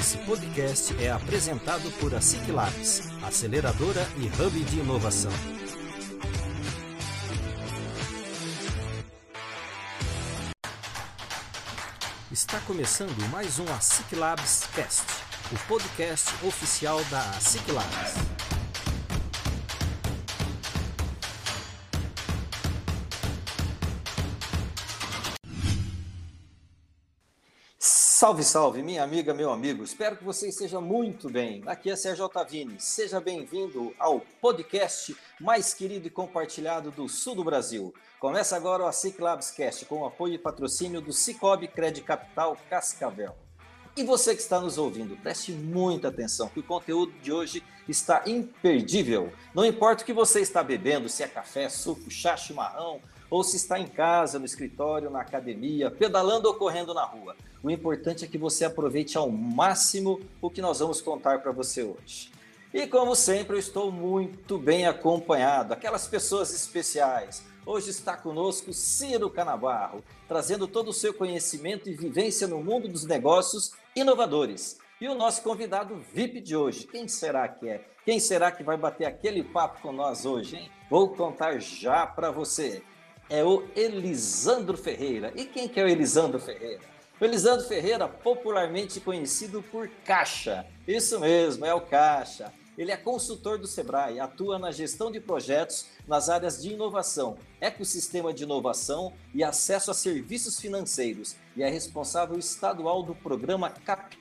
Esse podcast é apresentado por a Labs, aceleradora e hub de inovação. Está começando mais um ASIC Labs Cast, o podcast oficial da ASIC Labs. Salve, salve, minha amiga, meu amigo. Espero que você esteja muito bem. Aqui é Sérgio Altavini. Seja bem-vindo ao podcast mais querido e compartilhado do sul do Brasil. Começa agora o ASIC Labs Cast com o apoio e patrocínio do Cicobi Credit Capital Cascavel. E você que está nos ouvindo, preste muita atenção, que o conteúdo de hoje está imperdível. Não importa o que você está bebendo, se é café, suco, chá, chimarrão, ou se está em casa, no escritório, na academia, pedalando ou correndo na rua. O importante é que você aproveite ao máximo o que nós vamos contar para você hoje. E como sempre, eu estou muito bem acompanhado, aquelas pessoas especiais. Hoje está conosco Ciro Canabarro, trazendo todo o seu conhecimento e vivência no mundo dos negócios inovadores. E o nosso convidado VIP de hoje, quem será que é? Quem será que vai bater aquele papo com nós hoje, hein? Vou contar já para você é o Elisandro Ferreira. E quem que é o Elisandro Ferreira? O Elisandro Ferreira, popularmente conhecido por Caixa. Isso mesmo, é o Caixa. Ele é consultor do Sebrae, atua na gestão de projetos nas áreas de inovação, ecossistema de inovação e acesso a serviços financeiros e é responsável estadual do programa Capital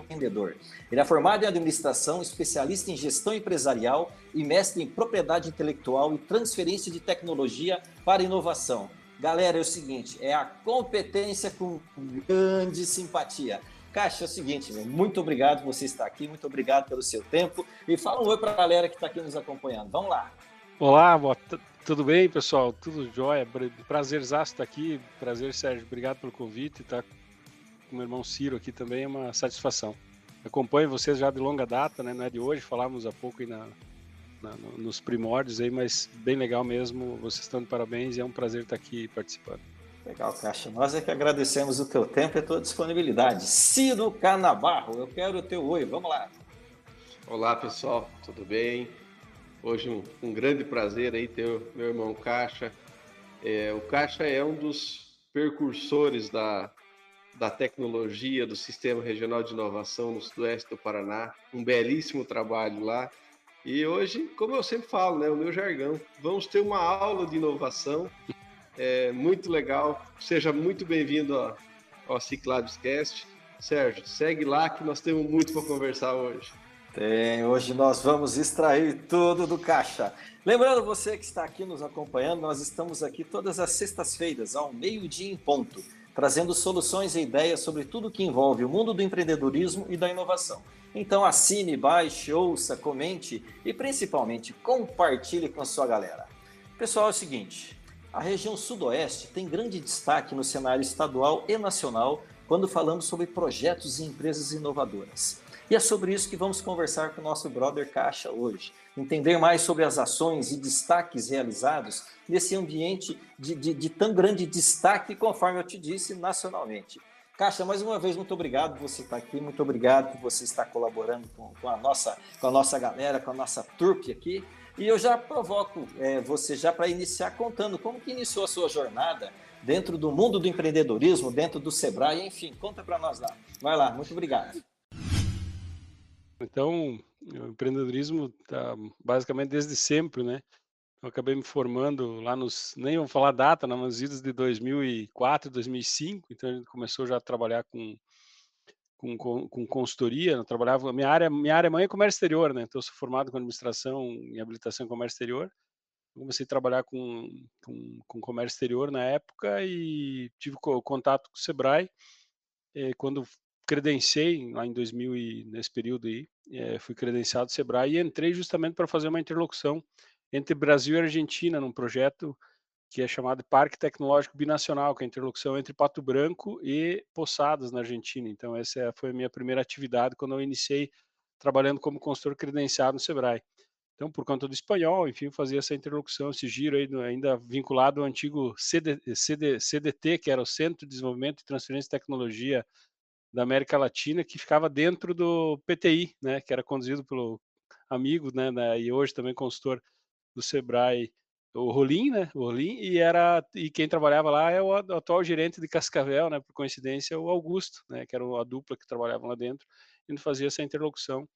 empreendedor. Ele é formado em administração, especialista em gestão empresarial e mestre em propriedade intelectual e transferência de tecnologia para inovação. Galera, é o seguinte, é a competência com grande simpatia. Caixa, é o seguinte, muito obrigado por você estar aqui, muito obrigado pelo seu tempo e fala um oi para a galera que está aqui nos acompanhando. Vamos lá. Olá, tudo bem, pessoal? Tudo jóia? Prazerzaço estar aqui. Prazer, Sérgio. Obrigado pelo convite. Tá com meu irmão Ciro aqui também é uma satisfação. Acompanho vocês já de longa data, né? Não é de hoje, falávamos há pouco aí na, na, nos primórdios aí, mas bem legal mesmo. Vocês estão de parabéns e é um prazer estar aqui participando. Legal, Caixa. Nós é que agradecemos o teu tempo e a tua disponibilidade. Ciro Canabarro, eu quero o teu oi, vamos lá. Olá, pessoal, tudo bem? Hoje um, um grande prazer aí ter o meu irmão Caixa. É, o Caixa é um dos percursores da, da tecnologia do Sistema Regional de Inovação no Sudoeste do Paraná. Um belíssimo trabalho lá. E hoje, como eu sempre falo, né, o meu jargão, vamos ter uma aula de inovação. É muito legal. Seja muito bem-vindo ao, ao Ciclabs Cast. Sérgio, segue lá que nós temos muito para conversar hoje. Tem, hoje nós vamos extrair tudo do caixa. Lembrando você que está aqui nos acompanhando, nós estamos aqui todas as sextas-feiras, ao meio-dia em ponto trazendo soluções e ideias sobre tudo que envolve o mundo do empreendedorismo e da inovação. Então assine, baixe, ouça, comente e principalmente compartilhe com a sua galera. Pessoal, é o seguinte, a região sudoeste tem grande destaque no cenário estadual e nacional quando falamos sobre projetos e empresas inovadoras. E é sobre isso que vamos conversar com o nosso brother Caixa hoje. Entender mais sobre as ações e destaques realizados nesse ambiente de, de, de tão grande destaque, conforme eu te disse, nacionalmente. Caixa, mais uma vez, muito obrigado por você estar aqui, muito obrigado por você estar colaborando com, com a, nossa, com a nossa galera, com a nossa trupe aqui. E eu já provoco é, você já para iniciar contando como que iniciou a sua jornada dentro do mundo do empreendedorismo, dentro do Sebrae, enfim, conta para nós lá. Vai lá, muito obrigado. Então, o empreendedorismo está basicamente desde sempre, né? Eu acabei me formando lá nos, nem vou falar data, né, nas idas de 2004, 2005, então a gente começou já a trabalhar com, com, com, com consultoria, eu trabalhava, minha área, minha área mãe é comércio exterior, né, então eu sou formado com administração em habilitação em comércio exterior, comecei a trabalhar com, com, com comércio exterior na época e tive contato com o Sebrae, eh, quando credenciei lá em 2000 e nesse período aí, é, fui credenciado Sebrae e entrei justamente para fazer uma interlocução entre Brasil e Argentina num projeto que é chamado Parque Tecnológico Binacional, que é a interlocução entre Pato Branco e Poçadas na Argentina. Então essa foi a minha primeira atividade quando eu iniciei trabalhando como consultor credenciado no Sebrae. Então, por conta do espanhol, enfim, fazia essa interlocução, esse giro aí, ainda vinculado ao antigo CD, CD, CDT, que era o Centro de Desenvolvimento e Transferência de Tecnologia da América Latina que ficava dentro do PTI, né, que era conduzido pelo amigo, né, né e hoje também consultor do Sebrae, o Rolim, né, o Rolim, e era e quem trabalhava lá é o atual gerente de Cascavel, né, por coincidência, o Augusto, né, que era a dupla que trabalhava lá dentro, e fazia essa interlocução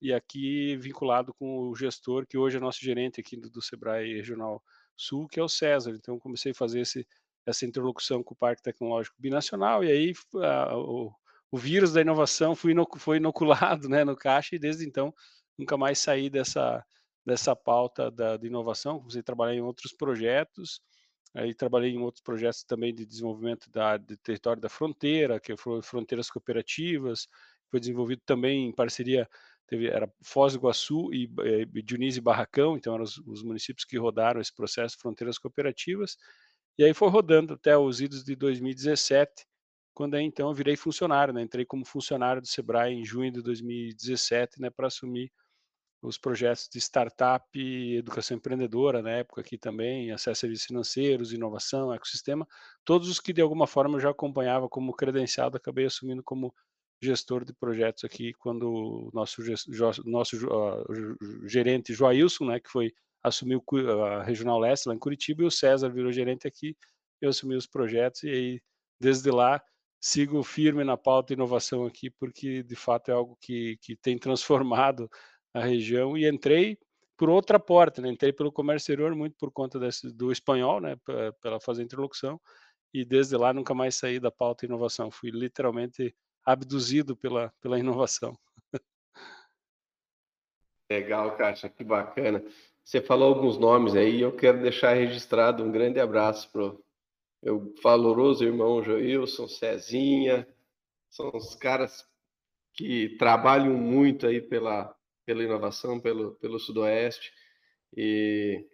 e aqui vinculado com o gestor que hoje é nosso gerente aqui do, do Sebrae Regional Sul, que é o César. Então comecei a fazer esse, essa interlocução com o Parque Tecnológico Binacional e aí a, o, o vírus da inovação foi, foi inoculado né, no caixa e desde então nunca mais saí dessa, dessa pauta da, de inovação. Comecei a trabalhar em outros projetos, aí trabalhei em outros projetos também de desenvolvimento da, de território da fronteira, que foram fronteiras cooperativas, foi desenvolvido também em parceria, teve, era Foz do Iguaçu e, e Dionísio e Barracão, então eram os, os municípios que rodaram esse processo fronteiras cooperativas, e aí foi rodando até os idos de 2017, quando aí, então eu virei funcionário, né? Entrei como funcionário do Sebrae em junho de 2017, né, para assumir os projetos de startup e educação empreendedora na época aqui também, acesso a serviços financeiros, inovação, ecossistema, todos os que de alguma forma eu já acompanhava como credenciado, acabei assumindo como gestor de projetos aqui quando o nosso, nosso uh, gerente Joailson, né, que foi assumiu a Regional Leste lá em Curitiba e o César virou gerente aqui, eu assumi os projetos e aí desde lá sigo firme na pauta inovação aqui, porque de fato é algo que, que tem transformado a região e entrei por outra porta, né? entrei pelo comércio exterior muito por conta desse, do espanhol, né? pela fazer interlocução, e desde lá nunca mais saí da pauta inovação, fui literalmente abduzido pela, pela inovação. Legal, Caixa, que bacana. Você falou alguns nomes aí, eu quero deixar registrado um grande abraço para meu valoroso irmão Joilson, Cezinha, são os caras que trabalham muito aí pela, pela inovação, pelo, pelo Sudoeste, e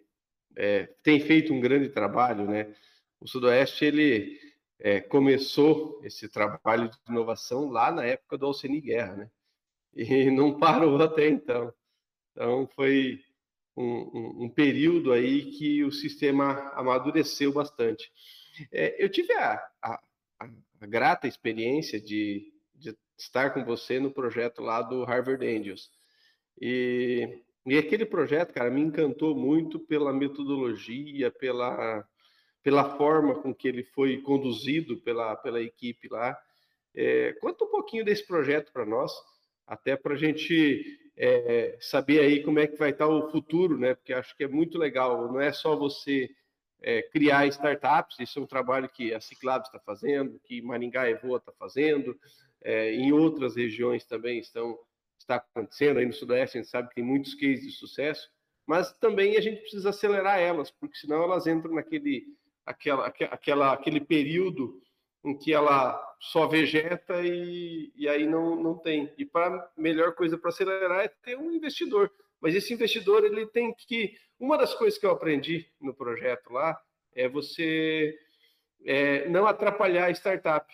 é, tem feito um grande trabalho, né? O Sudoeste, ele é, começou esse trabalho de inovação lá na época do Alceni Guerra, né? E não parou até então. Então, foi um, um, um período aí que o sistema amadureceu bastante. É, eu tive a, a, a grata experiência de, de, estar com você no projeto lá do Harvard Angels. E, e aquele projeto, cara, me encantou muito pela metodologia, pela, pela forma com que ele foi conduzido pela, pela equipe lá. É, conta um pouquinho desse projeto para nós, até para a gente é, saber aí como é que vai estar o futuro, né? Porque acho que é muito legal. Não é só você é, criar startups, isso é um trabalho que a Ciclab está fazendo, que Maringá Evoa está fazendo, é, em outras regiões também estão está acontecendo, aí no Sudoeste a gente sabe que tem muitos cases de sucesso, mas também a gente precisa acelerar elas, porque senão elas entram naquele aquela, aquela, aquele período em que ela só vegeta e, e aí não, não tem. E para melhor coisa para acelerar é ter um investidor. Mas esse investidor ele tem que. Uma das coisas que eu aprendi no projeto lá é você é, não atrapalhar a startup.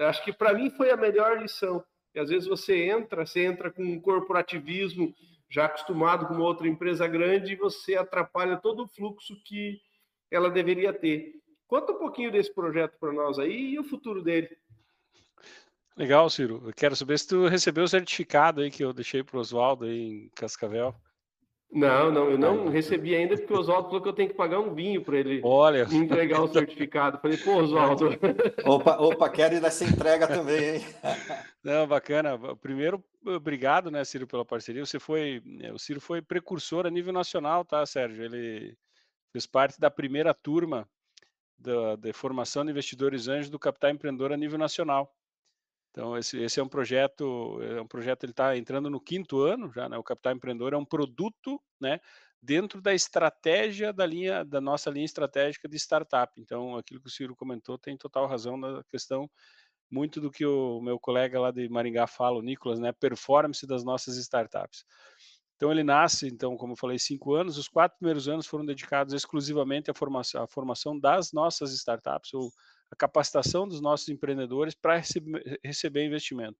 Acho que para mim foi a melhor lição. E às vezes você entra, você entra com um corporativismo já acostumado com uma outra empresa grande e você atrapalha todo o fluxo que ela deveria ter. Conta um pouquinho desse projeto para nós aí e o futuro dele. Legal, Ciro. Eu quero saber se tu recebeu o certificado aí que eu deixei para o Oswaldo aí em Cascavel. Não, não, eu não recebi ainda porque o Oswaldo falou que eu tenho que pagar um vinho para ele Olha. entregar o certificado. Falei, pô, Oswaldo. Opa, opa, quero ir nessa entrega também, hein? Não, bacana. Primeiro, obrigado, né, Ciro, pela parceria. Você foi, é, o Ciro foi precursor a nível nacional, tá, Sérgio? Ele fez parte da primeira turma da, da formação de investidores anjos do Capital Empreendedor a nível nacional. Então esse, esse é um projeto, é um projeto ele está entrando no quinto ano já, né? O Capital Empreendedor é um produto, né? Dentro da estratégia da linha, da nossa linha estratégica de startup. Então aquilo que o Ciro comentou tem total razão na questão muito do que o meu colega lá de Maringá fala, o Nicolas, né? Performance das nossas startups. Então ele nasce, então, como eu falei, cinco anos. Os quatro primeiros anos foram dedicados exclusivamente à formação, à formação das nossas startups ou a capacitação dos nossos empreendedores para receber, receber investimento.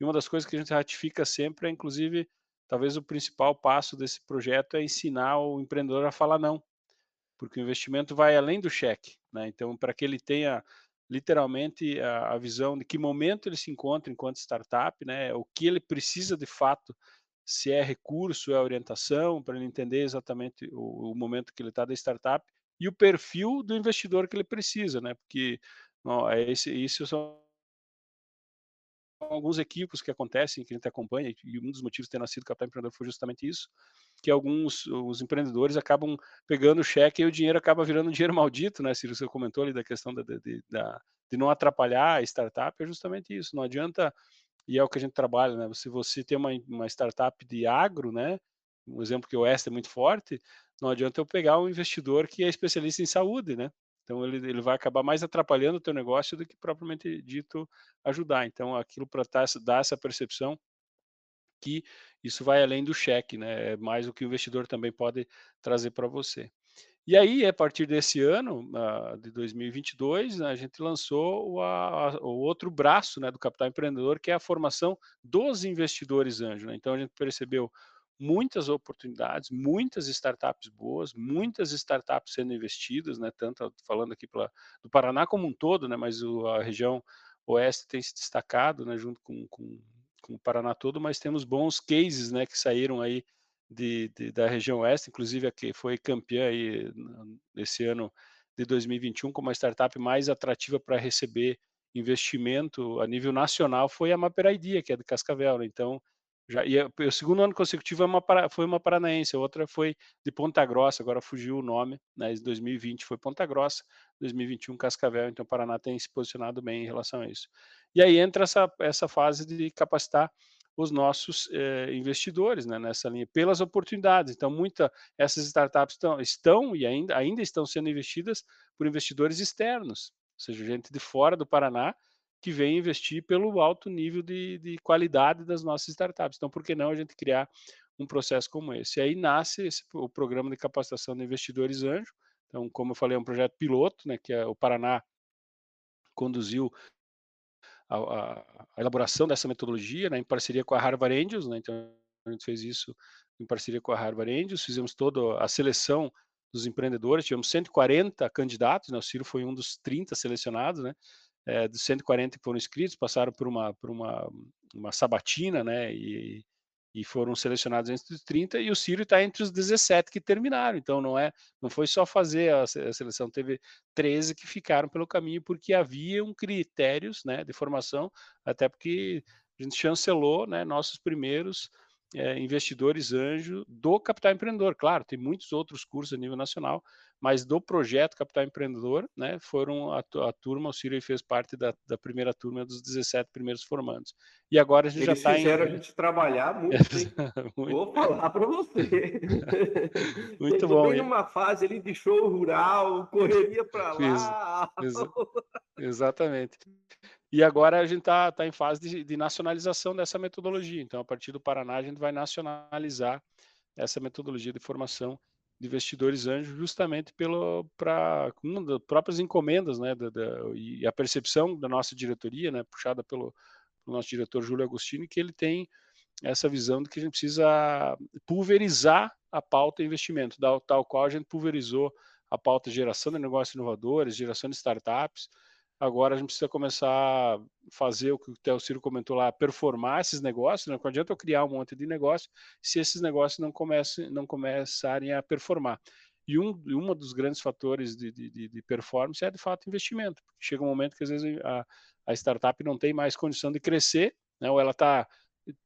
E uma das coisas que a gente ratifica sempre é, inclusive, talvez o principal passo desse projeto é ensinar o empreendedor a falar não, porque o investimento vai além do cheque. Né? Então, para que ele tenha literalmente a, a, visão de que momento ele se encontra enquanto startup, né? O que ele precisa de fato, se é recurso, é orientação, para ele entender exatamente o, o momento que ele está da startup e o perfil do investidor que ele precisa, né? Porque não, é esse, isso são alguns equívocos que acontecem, que a gente acompanha, e um dos motivos de ter nascido Capital Empreendedor foi justamente isso, que alguns os empreendedores acabam pegando o cheque e o dinheiro acaba virando dinheiro maldito, né, Ciro? Você comentou ali da questão de, de, de, de não atrapalhar a startup, é justamente isso. Não adianta, e é o que a gente trabalha, né? Se você tem uma, uma startup de agro, né? Um exemplo que o Oeste é muito forte, não adianta eu pegar um investidor que é especialista em saúde, né? Então ele, ele vai acabar mais atrapalhando o teu negócio do que propriamente dito ajudar. Então aquilo para dar essa percepção que isso vai além do cheque, né? É mais o que o investidor também pode trazer para você. E aí, a partir desse ano, uh, de 2022, né, a gente lançou o, outro braço né, do capital empreendedor, que é a formação dos investidores anjo. Né? Então, a gente percebeu muitas oportunidades, muitas startups boas, muitas startups sendo investidas, né, tanto falando aqui pela, do Paraná como um todo, né, mas o, a região oeste tem se destacado, né, junto com, com, com, o Paraná todo, mas temos bons cases, né, que saíram aí de, de, da região oeste, inclusive a que foi campeã aí esse ano de 2021 como a startup mais atrativa para receber investimento a nível nacional foi a Maperaidea, que é de Cascavel, né? então já, e o segundo ano consecutivo é uma, foi uma paranaense, a outra foi de Ponta Grossa, agora fugiu o nome, né, em 2020 foi Ponta Grossa, 2021 Cascavel, então o Paraná tem se posicionado bem em relação a isso. E aí entra essa, essa fase de capacitar os nossos eh, investidores né, nessa linha, pelas oportunidades. Então, muitas essas startups estão, estão e ainda, ainda estão sendo investidas por investidores externos, ou seja, gente de fora do Paraná, que vem investir pelo alto nível de, de qualidade das nossas startups. Então, por que não a gente criar um processo como esse? E aí nasce esse, o programa de capacitação de investidores anjo. Então, como eu falei, é um projeto piloto, né, que é o Paraná conduziu a, a, a, elaboração dessa metodologia, né, em parceria com a Harvard Angels, né, então a gente fez isso em parceria com a Harvard Angels, fizemos toda a seleção dos empreendedores, tivemos 140 candidatos, né, o Ciro foi um dos 30 selecionados, né, é, dos 140 que foram inscritos, passaram por uma, por uma, uma sabatina, né, e, e foram selecionados entre os 30, e o Ciro está entre os 17 que terminaram, então não é, não foi só fazer a, seleção, teve 13 que ficaram pelo caminho, porque haviam critérios, né, de formação, até porque a gente chancelou, né, nossos primeiros é, investidores anjo do Capital Empreendedor. Claro, tem muitos outros cursos a nível nacional, mas do projeto Capital Empreendedor, né, foram a, a turma, o Ciro fez parte da, da, primeira turma dos 17 primeiros formandos. E agora a gente Eles já está em... a gente trabalhar muito, muito. Vou falar para você. muito bom. Bem numa fase ali de show rural, correria para lá. Ex exatamente. E agora a gente está tá em fase de, de, nacionalização dessa metodologia. Então, a partir do Paraná, a gente vai nacionalizar essa metodologia de formação de investidores anjos, justamente para uma das próprias encomendas, né, da, da, e a percepção da nossa diretoria, né, puxada pelo, pelo nosso diretor Júlio Agostini, que ele tem essa visão de que a gente precisa pulverizar a pauta investimento, tal qual a gente pulverizou a pauta geração de negócios inovadores, geração de startups, Agora a gente precisa começar a fazer o que o Theo Ciro comentou lá, performar esses negócios. Né? Não adianta eu criar um monte de negócio se esses negócios não, comecem, não começarem a performar. E um, um dos grandes fatores de, de, de, performance é, de fato, investimento. Chega um momento que, às vezes, a, a startup não tem mais condição de crescer, né? ou ela está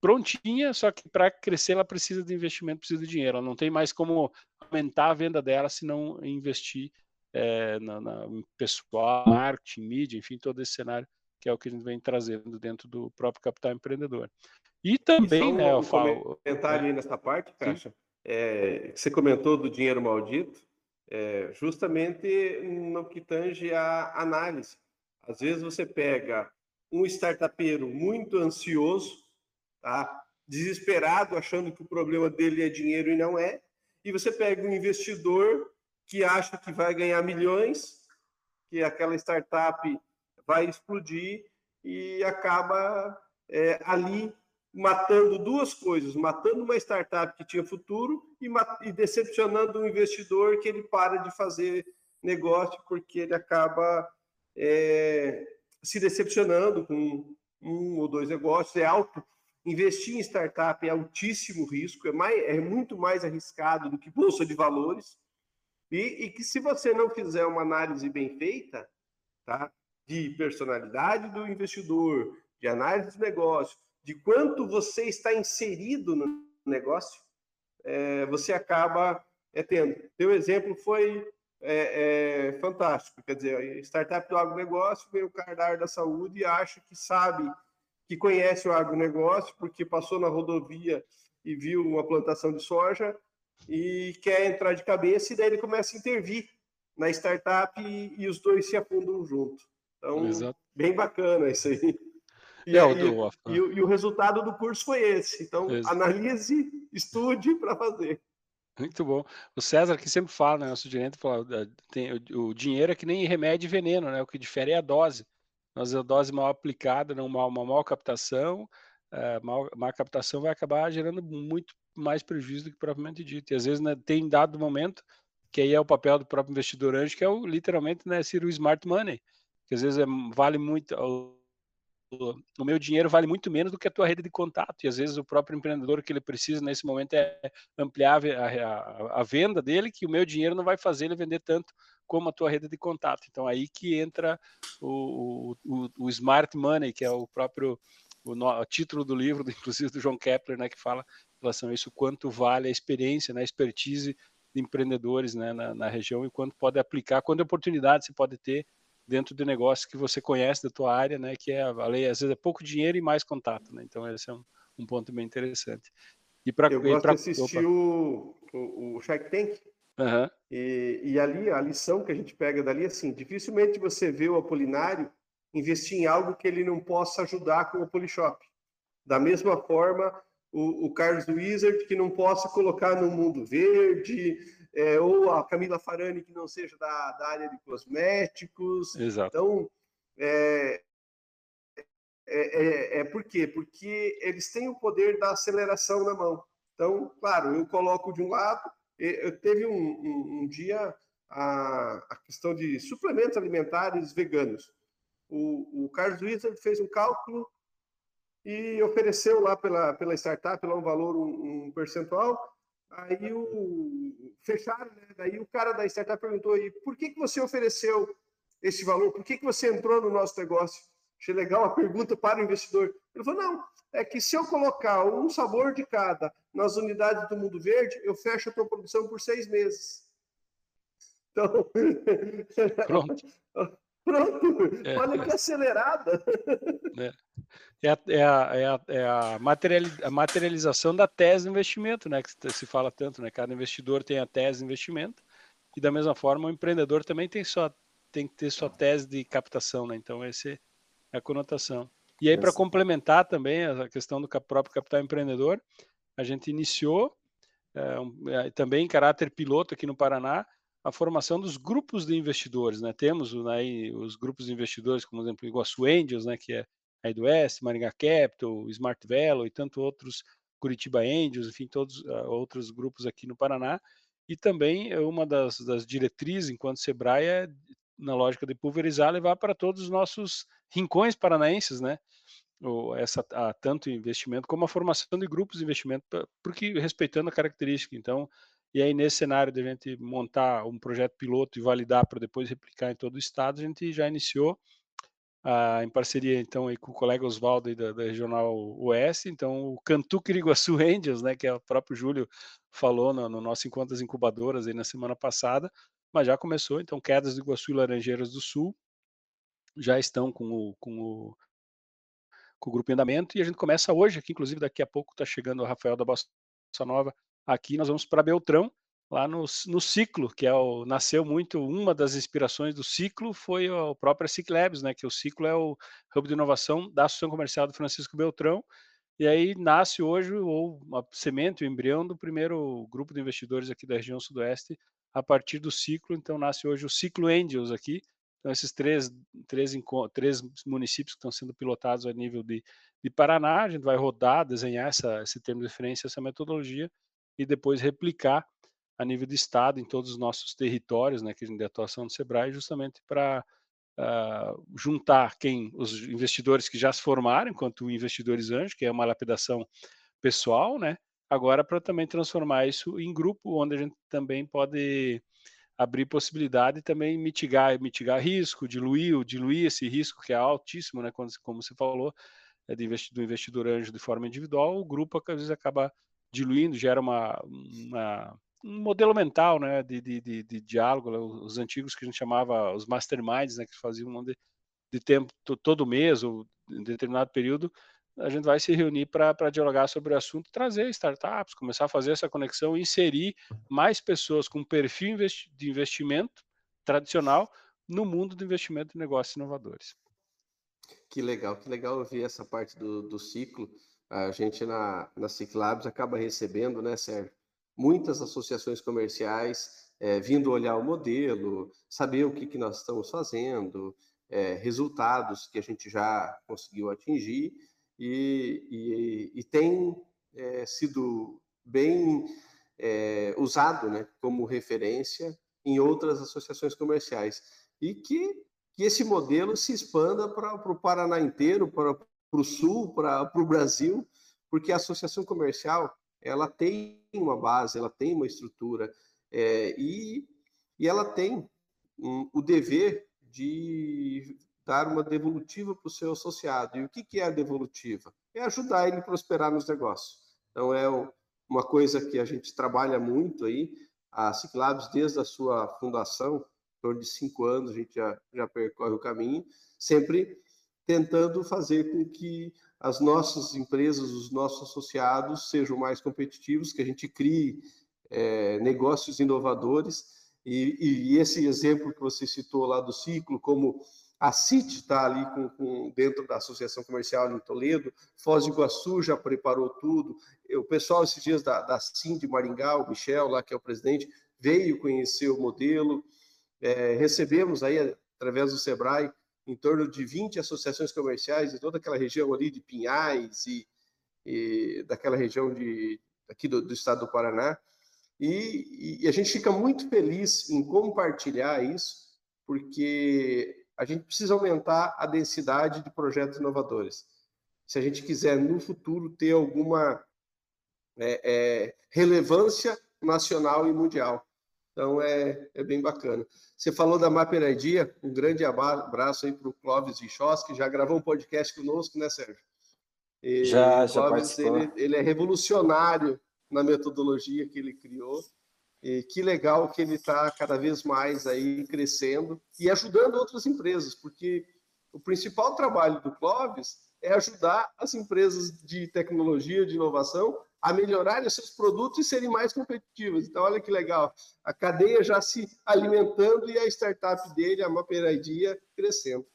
prontinha, só que para crescer ela precisa de investimento, precisa de dinheiro. Ela não tem mais como aumentar a venda dela se não investir é, na, na, pessoal, marketing, mídia, enfim, todo esse cenário que é o que a gente vem trazendo dentro do próprio capital empreendedor. E também, e um, né, eu um falo. Comentário aí nessa parte, Caixa. É, você comentou do dinheiro maldito, é, justamente no que tange a análise. Às vezes você pega um startupeiro muito ansioso, tá? desesperado, achando que o problema dele é dinheiro e não é, e você pega um investidor que acha que vai ganhar milhões, que aquela startup vai explodir e acaba é, ali matando duas coisas: matando uma startup que tinha futuro e, e decepcionando um investidor que ele para de fazer negócio porque ele acaba é, se decepcionando com um ou dois negócios, é alto. Investir em startup é altíssimo risco, é, mais, é muito mais arriscado do que bolsa de valores. E, e, que se você não fizer uma análise bem feita, tá, de personalidade do investidor, de análise de negócio, de quanto você está inserido no negócio, é, você acaba é, tendo. Teu exemplo foi é, é, fantástico. Quer dizer, startup do agronegócio, vem o cara da área da saúde e acha que sabe, que conhece o agronegócio, porque passou na rodovia e viu uma plantação de soja e quer entrar de cabeça, e daí ele começa a intervir na startup e, e os dois se afundam junto. Então, Exato. bem bacana isso aí. E, é, do... e, e, e, o resultado do curso foi esse. Então, Exato. analise, estude para fazer. Muito bom. O César que sempre fala, né, nosso gerente, fala, tem, o, o, dinheiro é que nem remédio e veneno, né? O que difere é a dose. Nós a dose mal aplicada, não uma, uma mal captação, a mal, má captação vai acabar gerando muito mais prejuízo do que propriamente dito. E às vezes né, tem dado momento que aí é o papel do próprio investidor anjo, que é o, literalmente né, ser o smart money, que às vezes é, vale muito o meu dinheiro vale muito menos do que a tua rede de contato. E às vezes o próprio empreendedor que ele precisa nesse momento é ampliar a, a, a, venda dele, que o meu dinheiro não vai fazer ele vender tanto como a tua rede de contato. Então aí que entra o, o, o smart money, que é o próprio o, no, o, título do livro, inclusive do João Kepler, né, que fala em relação a isso, quanto vale a experiência, né, a expertise de empreendedores né, na, na região e quanto pode aplicar, quanta oportunidade você pode ter dentro de negócios que você conhece da tua área, né? Que é a lei, às vezes é pouco dinheiro e mais contato, né? Então esse é um, um ponto bem interessante. E para eu gosto pra, de assistir o, o, o Shark Tank. Uhum. E, e ali a lição que a gente pega dali é assim: dificilmente você vê o Apolinário investir em algo que ele não possa ajudar com o Polishop. Da mesma forma, o, o Carlos Wizard que não possa colocar no mundo verde, é, ou a Camila Farani, que não seja da, da área de cosméticos. Exato. Então, é, é, é, é, por quê? Porque eles têm o poder da aceleração na mão. Então, claro, eu coloco de um lado, eu teve um, um, um dia a, a, questão de suplementos alimentares veganos. O, o Carlos Wizard fez um cálculo e ofereceu lá pela, pela startup lá um valor, um, um percentual, Aí o fecharam, né? Daí o cara da startup perguntou: e por que, que você ofereceu esse valor? Por que, que você entrou no nosso negócio? Achei legal a pergunta para o investidor. Ele falou: não, é que se eu colocar um sabor de cada nas unidades do Mundo Verde, eu fecho a tua produção por seis meses. Então. Pronto. Pronto. É, Olha que acelerada. É. É a, é a, é a, é a, materialização da tese de investimento, né? Que se fala tanto, né? Cada investidor tem a tese de investimento e da mesma forma o empreendedor também tem sua tem que ter sua tese de captação, né? Então essa é a conotação. E aí para complementar também a questão do próprio capital empreendedor, a gente iniciou é, um, é, também em caráter piloto aqui no Paraná a formação dos grupos de investidores, né? Temos né, os grupos de investidores, como exemplo Iguaçu Angels, né? Que é aí do Oeste, Maringá Capital, Smart Velo e tanto outros, Curitiba Angels, enfim, todos uh, outros grupos aqui no Paraná. E também é uma das, das diretrizes, enquanto Sebrae, é, na lógica de pulverizar, levar para todos os nossos rincões paranaenses, né? Ou essa, a, tanto investimento como a formação de grupos de investimento, porque respeitando a característica. Então, e aí nesse cenário de a gente montar um projeto piloto e validar para depois replicar em todo o estado, a gente já iniciou ah, em parceria então aí com o colega Oswaldo da, da, Regional Oeste, então o Cantuque Iguaçu Angels, né, que é o próprio Júlio falou no, no nosso encontro das incubadoras aí na semana passada, mas já começou, então Quedas do Iguaçu e Laranjeiras do Sul já estão com o, com o, com o grupo em andamento e a gente começa hoje aqui, inclusive daqui a pouco está chegando o Rafael da Bossa Nova aqui, nós vamos para Beltrão, lá no, no ciclo, que é o, nasceu muito, uma das inspirações do ciclo foi o próprio Ciclabs, né, que o ciclo é o hub de inovação da Associação Comercial do Francisco Beltrão, e aí nasce hoje ou uma semente, o embrião do primeiro grupo de investidores aqui da região sudoeste, a partir do ciclo, então nasce hoje o Ciclo Angels aqui, então esses três, três, três municípios que estão sendo pilotados a nível de, de Paraná, a gente vai rodar, desenhar essa, esse termo de referência, essa metodologia, e depois replicar a nível de estado em todos os nossos territórios, né, que de atuação do Sebrae, justamente para uh, juntar quem os investidores que já se formaram enquanto investidores anjos, que é uma lapidação pessoal, né? Agora para também transformar isso em grupo, onde a gente também pode abrir possibilidade e também mitigar, mitigar risco, diluir, diluir esse risco que é altíssimo, né? Como, como você falou, é do investidor anjo de forma individual, o grupo às vezes acaba diluindo, gera uma, uma um modelo mental, né, de, de, de, de, diálogo, né, os antigos que a gente chamava os masterminds, né, que faziam de, de tempo todo mês ou em determinado período, a gente vai se reunir para dialogar sobre o assunto, trazer startups, começar a fazer essa conexão, inserir mais pessoas com perfil de investimento tradicional no mundo do investimento de negócios inovadores. Que legal, que legal ouvir essa parte do, do ciclo. A gente na, na Ciclabs acaba recebendo, né, Sérgio, muitas associações comerciais é, vindo olhar o modelo, saber o que, que nós estamos fazendo, é, resultados que a gente já conseguiu atingir e, e, e tem é, sido bem é, usado né, como referência em outras associações comerciais. E que, que esse modelo se expanda para o Paraná inteiro, para o Sul, para o Brasil, porque a associação comercial ela tem uma base, ela tem uma estrutura é, e, e ela tem um, o dever de dar uma devolutiva para o seu associado. E o que, que é a devolutiva? É ajudar ele a prosperar nos negócios. Então, é uma coisa que a gente trabalha muito aí. A Ciclabs, desde a sua fundação, em torno de cinco anos, a gente já, já percorre o caminho, sempre tentando fazer com que as nossas empresas, os nossos associados sejam mais competitivos, que a gente crie é, negócios inovadores. E, e, esse exemplo que você citou lá do ciclo, como a CIT está ali com, com, dentro da Associação Comercial em Toledo, Foz do Iguaçu já preparou tudo. O pessoal, esses dias da, da CIM de Maringá, o Michel, lá que é o presidente, veio conhecer o modelo. É, recebemos aí, através do SEBRAE, em torno de 20 associações comerciais de toda aquela região ali de Pinhais e, e daquela região de, aqui do, do estado do Paraná. E, e, a gente fica muito feliz em compartilhar isso, porque a gente precisa aumentar a densidade de projetos inovadores. Se a gente quiser, no futuro, ter alguma é, é, relevância nacional e mundial. Então, é, é bem bacana. Você falou da Mapper ID, um grande abraço aí para o Clóvis Vichos, que já gravou um podcast conosco, né, Sérgio? E já, já Clóvis, ele, ele é revolucionário na metodologia que ele criou e que legal que ele está cada vez mais aí crescendo e ajudando outras empresas, porque o principal trabalho do Clóvis é ajudar as empresas de tecnologia, de inovação, a melhorarem seus produtos e serem mais competitivas. Então, olha que legal, a cadeia já se alimentando e a startup dele, a Maperadia, crescendo.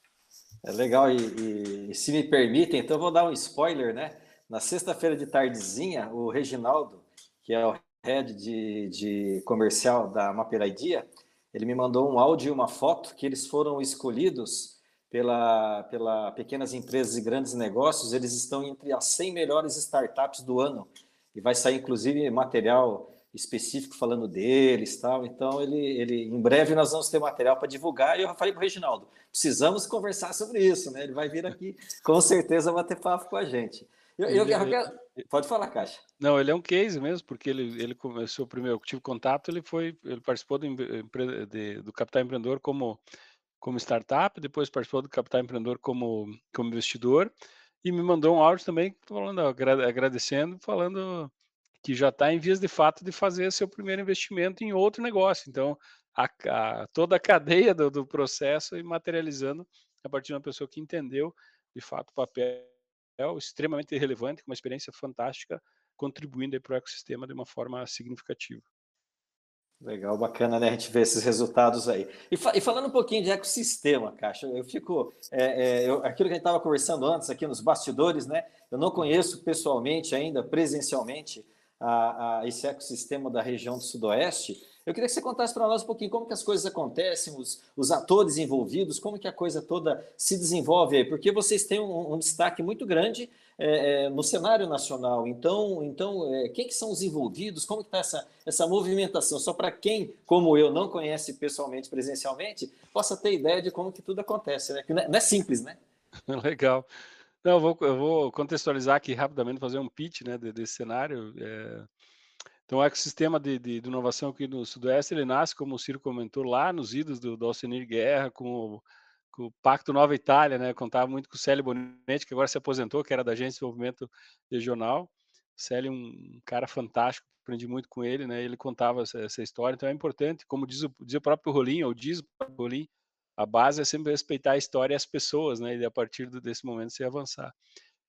É legal, e, e, se me permitem, então vou dar um spoiler, né? Na sexta-feira de tardezinha, o Reginaldo, que é o head de, de comercial da Maperaidia, ele me mandou um áudio e uma foto que eles foram escolhidos pela, pela pequenas empresas e grandes negócios, eles estão entre as 100 melhores startups do ano. E vai sair, inclusive, material específico falando deles tal. Então, ele, ele, em breve nós vamos ter material para divulgar. E eu falei para o Reginaldo, precisamos conversar sobre isso, né? Ele vai vir aqui, com certeza, bater papo com a gente. Eu, eu, eu, eu, pode falar, Caixa. Não, ele é um case mesmo, porque ele, ele começou primeiro, eu tive contato, ele foi, ele participou do, de, do Capital Empreendedor como, como startup, depois participou do Capital Empreendedor como, como investidor, e me mandou um áudio também falando, agradecendo, falando que já está em vias de fato de fazer seu primeiro investimento em outro negócio. Então, a, a, toda a cadeia do, do processo e materializando a partir de uma pessoa que entendeu de fato o papel extremamente relevante, com uma experiência fantástica, contribuindo para o ecossistema de uma forma significativa. Legal, bacana, né? A gente ver esses resultados aí. E, fa e falando um pouquinho de ecossistema, Caixa, eu fico. É, é, eu, aquilo que a gente estava conversando antes aqui nos bastidores, né? Eu não conheço pessoalmente ainda, presencialmente, a, a esse ecossistema da região do Sudoeste. Eu queria que você contasse para nós um pouquinho como que as coisas acontecem, os, os atores envolvidos, como que a coisa toda se desenvolve aí, porque vocês têm um, um destaque muito grande é, é, no cenário nacional. Então, então é, quem que são os envolvidos? Como está essa, essa movimentação? Só para quem, como eu, não conhece pessoalmente, presencialmente, possa ter ideia de como que tudo acontece, né? Não é, não é simples, né? Legal. Não, eu vou, eu vou contextualizar aqui rapidamente, fazer um pitch né, desse cenário. É... Então, o ecossistema de, de, de, inovação aqui no Sudoeste, ele nasce, como o Ciro comentou, lá nos idos do, do Alcenir Guerra, com o com o Pacto Nova Itália, né? Contava muito com o Célio Bonetti, que agora se aposentou, que era da Agência de Desenvolvimento Regional. Célio, um cara fantástico, aprendi muito com ele, né? Ele contava essa, essa história, então é importante, como diz o, diz o próprio Rolim, ou diz o próprio Rolim, a base é sempre respeitar a história e as pessoas, né? E a partir desse momento se avançar.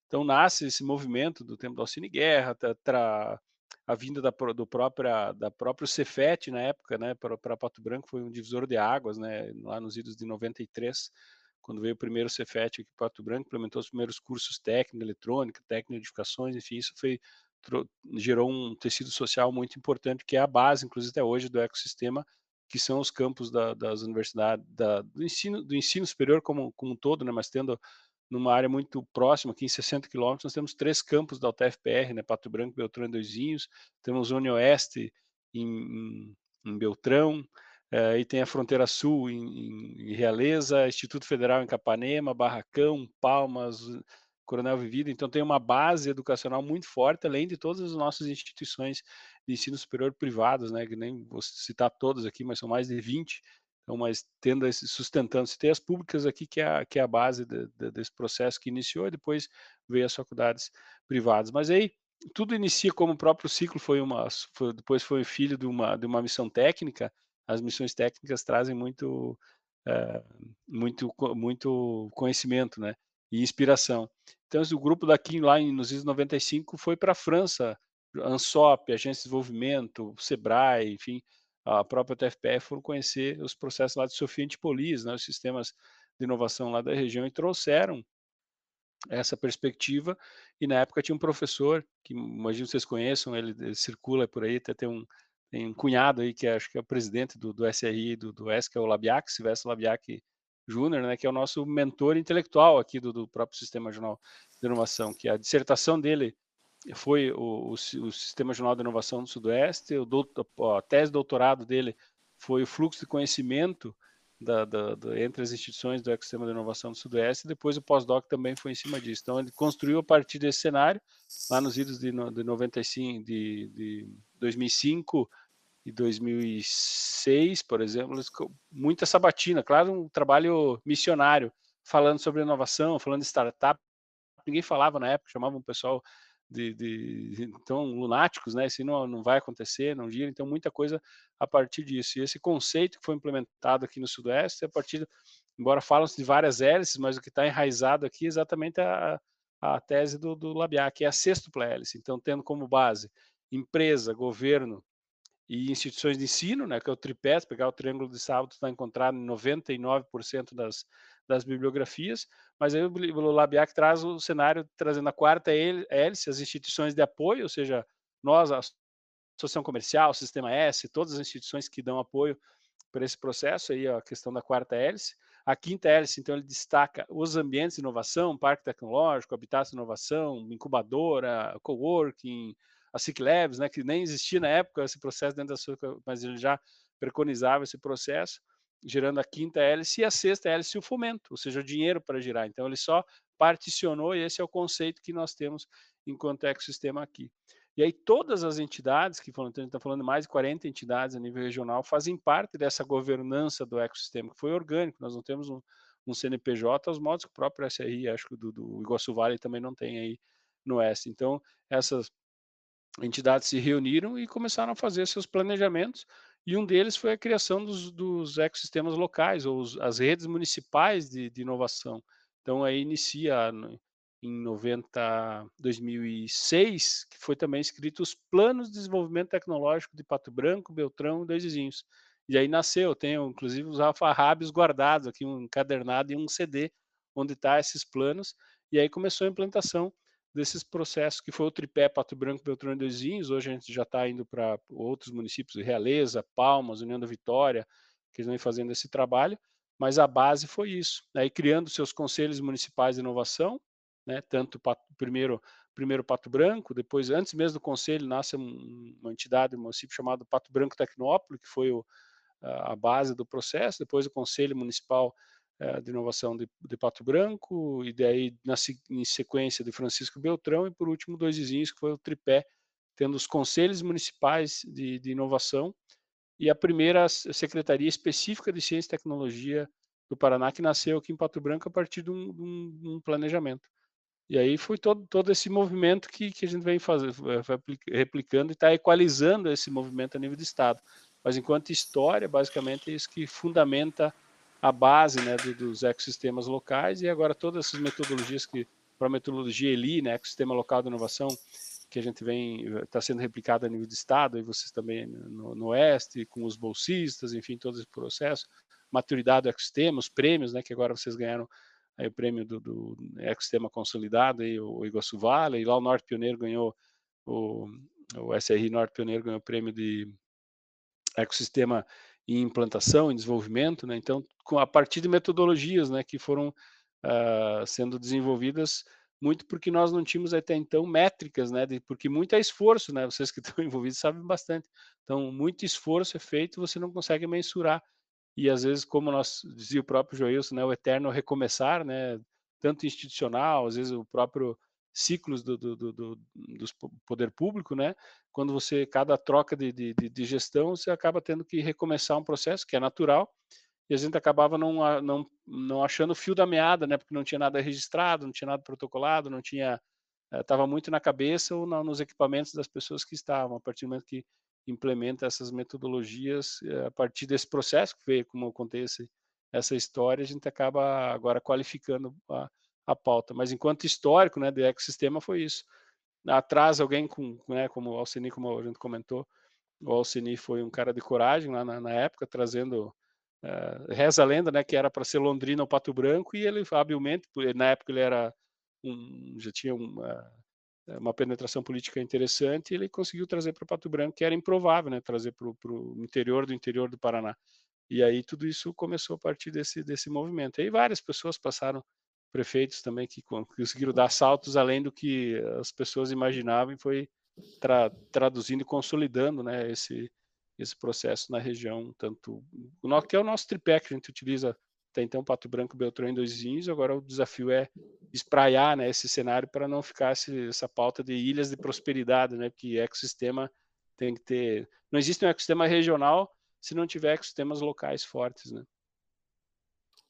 Então nasce esse movimento do tempo do Alcine Guerra, tra, tra, a vinda da, do própria, da próprio Cefet na época, né, para Pato Branco foi um divisor de águas, né, lá nos idos de 93, quando veio o primeiro Cefet aqui Pato Branco, implementou os primeiros cursos técnica, eletrônica, técnica de edificações, enfim, isso foi gerou um tecido social muito importante, que é a base, inclusive até hoje, do ecossistema, que são os campos da, das universidades, da, do ensino do ensino superior como, como um todo, né, mas tendo numa área muito próxima, aqui em 60 quilômetros, nós temos três campos da UTFPR, né, Pato Branco, Beltrão e Doizinhos, temos Zona Oeste em, em, Beltrão, eh, e tem a Fronteira Sul em, em, Realeza, Instituto Federal em Capanema, Barracão, Palmas, Coronel Vivido, então tem uma base educacional muito forte, além de todas as nossas instituições de ensino superior privadas, né, que nem vou citar todas aqui, mas são mais de 20, mas tendo esse, sustentando, se tem as públicas aqui, que é a, que é a base de, de, desse processo que iniciou, e depois veio as faculdades privadas. Mas aí, tudo inicia como o próprio ciclo foi uma, foi, depois foi filho de uma, de uma missão técnica, as missões técnicas trazem muito, é, muito, muito conhecimento, né, e inspiração. Então, o grupo daqui, lá em, nos anos 95, foi para a França, ANSOP, Agência de Desenvolvimento, SEBRAE, enfim, a própria TFPF foram conhecer os processos lá de Sofia Antipolis, né, os sistemas de inovação lá da região, e trouxeram essa perspectiva. E na época tinha um professor, que imagino vocês conheçam, ele, ele circula por aí, até tem um, tem um cunhado aí, que é, acho que é o presidente do, do SRI, do, do S, que é o Labiac, Silvestre Labiac Júnior, né, que é o nosso mentor intelectual aqui do, do próprio Sistema Jornal de Inovação, que a dissertação dele foi o, o, o, Sistema Jornal de Inovação do Sudoeste, o a tese de doutorado dele foi o fluxo de conhecimento da, da, da, entre as instituições do ecossistema de inovação do Sudoeste, e depois o pós-doc também foi em cima disso. Então, ele construiu a partir desse cenário, lá nos idos de, de 95, de, de 2005 e 2006, por exemplo, muita sabatina, claro, um trabalho missionário, falando sobre inovação, falando de startup. Ninguém falava na época, chamavam o pessoal de, de, então lunáticos, né? Isso não, não vai acontecer, não gira. Então muita coisa a partir disso. E esse conceito que foi implementado aqui no Sudoeste, a partir, embora falam-se de várias hélices, mas o que está enraizado aqui é exatamente a, a tese do, do Labiat, que é a sextupla hélice. Então tendo como base empresa, governo e instituições de ensino, né? Que é o tripé, pegar o triângulo de sábado, está encontrado em 99% das das bibliografias, mas aí o Labiac traz o cenário trazendo a quarta hélice, as instituições de apoio, ou seja, nós, a Associação Comercial, o Sistema S, todas as instituições que dão apoio para esse processo, aí a questão da quarta hélice. A quinta hélice, então, ele destaca os ambientes de inovação, parque tecnológico, habitat de inovação, incubadora, coworking, a SIC Labs, né, que nem existia na época esse processo dentro da sua, mas ele já preconizava esse processo gerando a quinta hélice, e a sexta hélice o fomento, ou seja, o dinheiro para girar. Então, ele só particionou, e esse é o conceito que nós temos enquanto ecossistema aqui. E aí, todas as entidades, que foram, a gente está falando de mais de 40 entidades a nível regional, fazem parte dessa governança do ecossistema, que foi orgânico, nós não temos um, um CNPJ, aos modos que o próprio SRI, acho que do, do Iguaçu Vale também não tem aí no Oeste. Então, essas entidades se reuniram e começaram a fazer seus planejamentos, e um deles foi a criação dos, dos ecossistemas locais, ou os, as redes municipais de, de, inovação. Então, aí inicia em 90, 2006, que foi também escrito os Planos de Desenvolvimento Tecnológico de Pato Branco, Beltrão e Dois Vizinhos. E aí nasceu, tenho inclusive os alfarrábios guardados aqui, um encadernado e um CD, onde está esses planos, e aí começou a implantação desses processos, que foi o tripé Pato Branco, Beltrão Dois Vinhos, hoje a gente já está indo para outros municípios, Realeza, Palmas, União da Vitória, que vêm fazendo esse trabalho, mas a base foi isso, aí né, criando seus conselhos municipais de inovação, né, tanto Pato, primeiro primeiro Pato Branco, depois, antes mesmo do conselho, nasce uma entidade, um município chamado Pato Branco Tecnópole, que foi o, a base do processo, depois o Conselho Municipal eh, de Inovação de, de, Pato Branco, e daí na, em sequência de Francisco Beltrão, e por último dois vizinhos, que foi o tripé, tendo os Conselhos Municipais de, de Inovação, e a primeira Secretaria Específica de Ciência e Tecnologia do Paraná, que nasceu aqui em Pato Branco a partir de um, de um, um planejamento. E aí foi todo, todo esse movimento que, que a gente vem fazer, replicando e está equalizando esse movimento a nível de Estado. Mas enquanto história, basicamente, é isso que fundamenta a base né, do, dos ecossistemas locais e agora todas essas metodologias que, para a metodologia ELI, né, ecossistema local de inovação, que a gente vem, está sendo replicada a nível de Estado, e vocês também no, no Oeste, com os bolsistas, enfim, todo esse processo, maturidade do ecossistema, os prêmios, né, que agora vocês ganharam aí o prêmio do, do ecossistema consolidado, aí, o Iguaçu Vale, e lá o Norte Pioneiro ganhou, o, o SRI Norte Pioneiro ganhou o prêmio de ecossistema em implantação, em desenvolvimento, né? Então, com, a partir de metodologias, né, que foram uh, sendo desenvolvidas muito porque nós não tínhamos até então métricas, né? De, porque muito é esforço, né? Vocês que estão envolvidos sabem bastante. Então, muito esforço é feito, você não consegue mensurar e às vezes, como nós dizia o próprio Joilson, né, o eterno recomeçar, né, tanto institucional, às vezes o próprio ciclos do, do, do, do, poder público, né? Quando você, cada troca de, de, de, gestão, você acaba tendo que recomeçar um processo que é natural, e a gente acabava não, não, não achando o fio da meada, né? Porque não tinha nada registrado, não tinha nada protocolado, não tinha, estava eh, muito na cabeça ou nos equipamentos das pessoas que estavam. A partir do momento que implementa essas metodologias eh, a partir desse processo que veio, como esse, essa história, a gente acaba agora qualificando a, a pauta. Mas enquanto histórico, né, do ecossistema foi isso. Atrás alguém com, né, como o Alcini, como a gente comentou, o Alcini foi um cara de coragem lá na, na época, trazendo uh, reza a lenda, né, que era para ser Londrina ou Pato Branco, e ele habilmente, na época ele era um, já tinha uma, é, uma penetração política interessante, e ele conseguiu trazer para Pato Branco, que era improvável, né, trazer para o interior do interior do Paraná. E aí tudo isso começou a partir desse, desse movimento. E aí várias pessoas passaram, prefeitos também, que conseguiram dar saltos além do que as pessoas imaginavam, e foi tra, traduzindo e consolidando né, esse, esse processo na região, tanto que é o nosso tripé que a gente utiliza tem então Pato Branco, Beltrão em dois vinhos, agora o desafio é espraiar né, esse cenário para não ficar esse, essa pauta de ilhas de prosperidade, né, porque ecossistema tem que ter... Não existe um ecossistema regional se não tiver ecossistemas locais fortes, né?